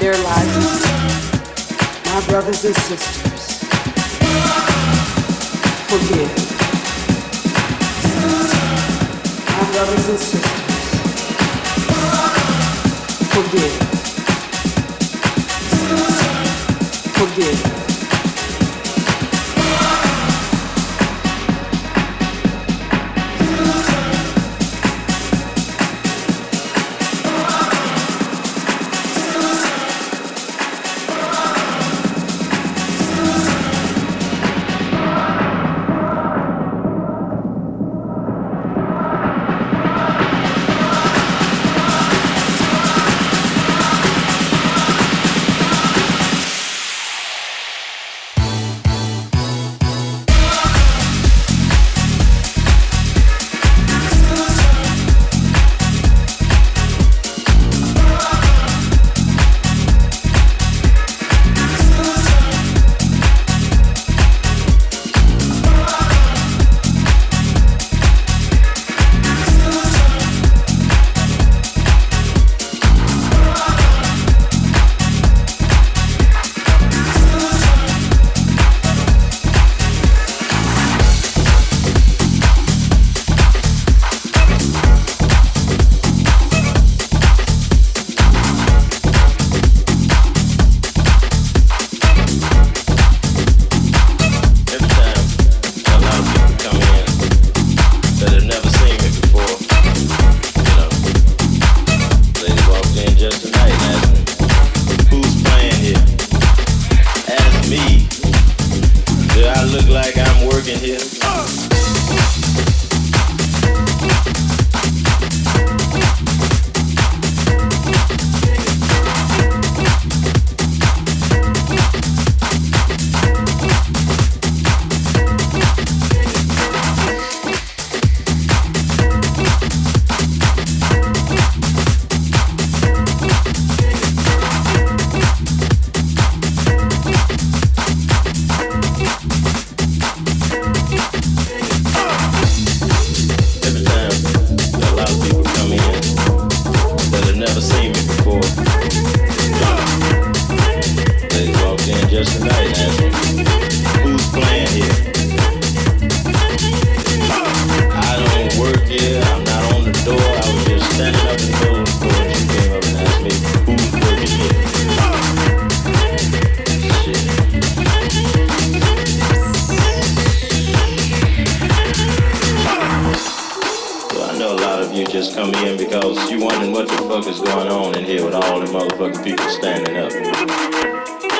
their lives. My brothers and sisters, forgive. My brothers and sisters, forgive. Forgive. wondering what the fuck is going on in here with all the motherfucking people standing up.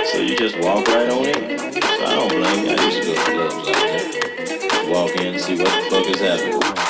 So you just walk right on in. So I don't blame you. I used to go to clubs like that. Walk in, see what the fuck is happening.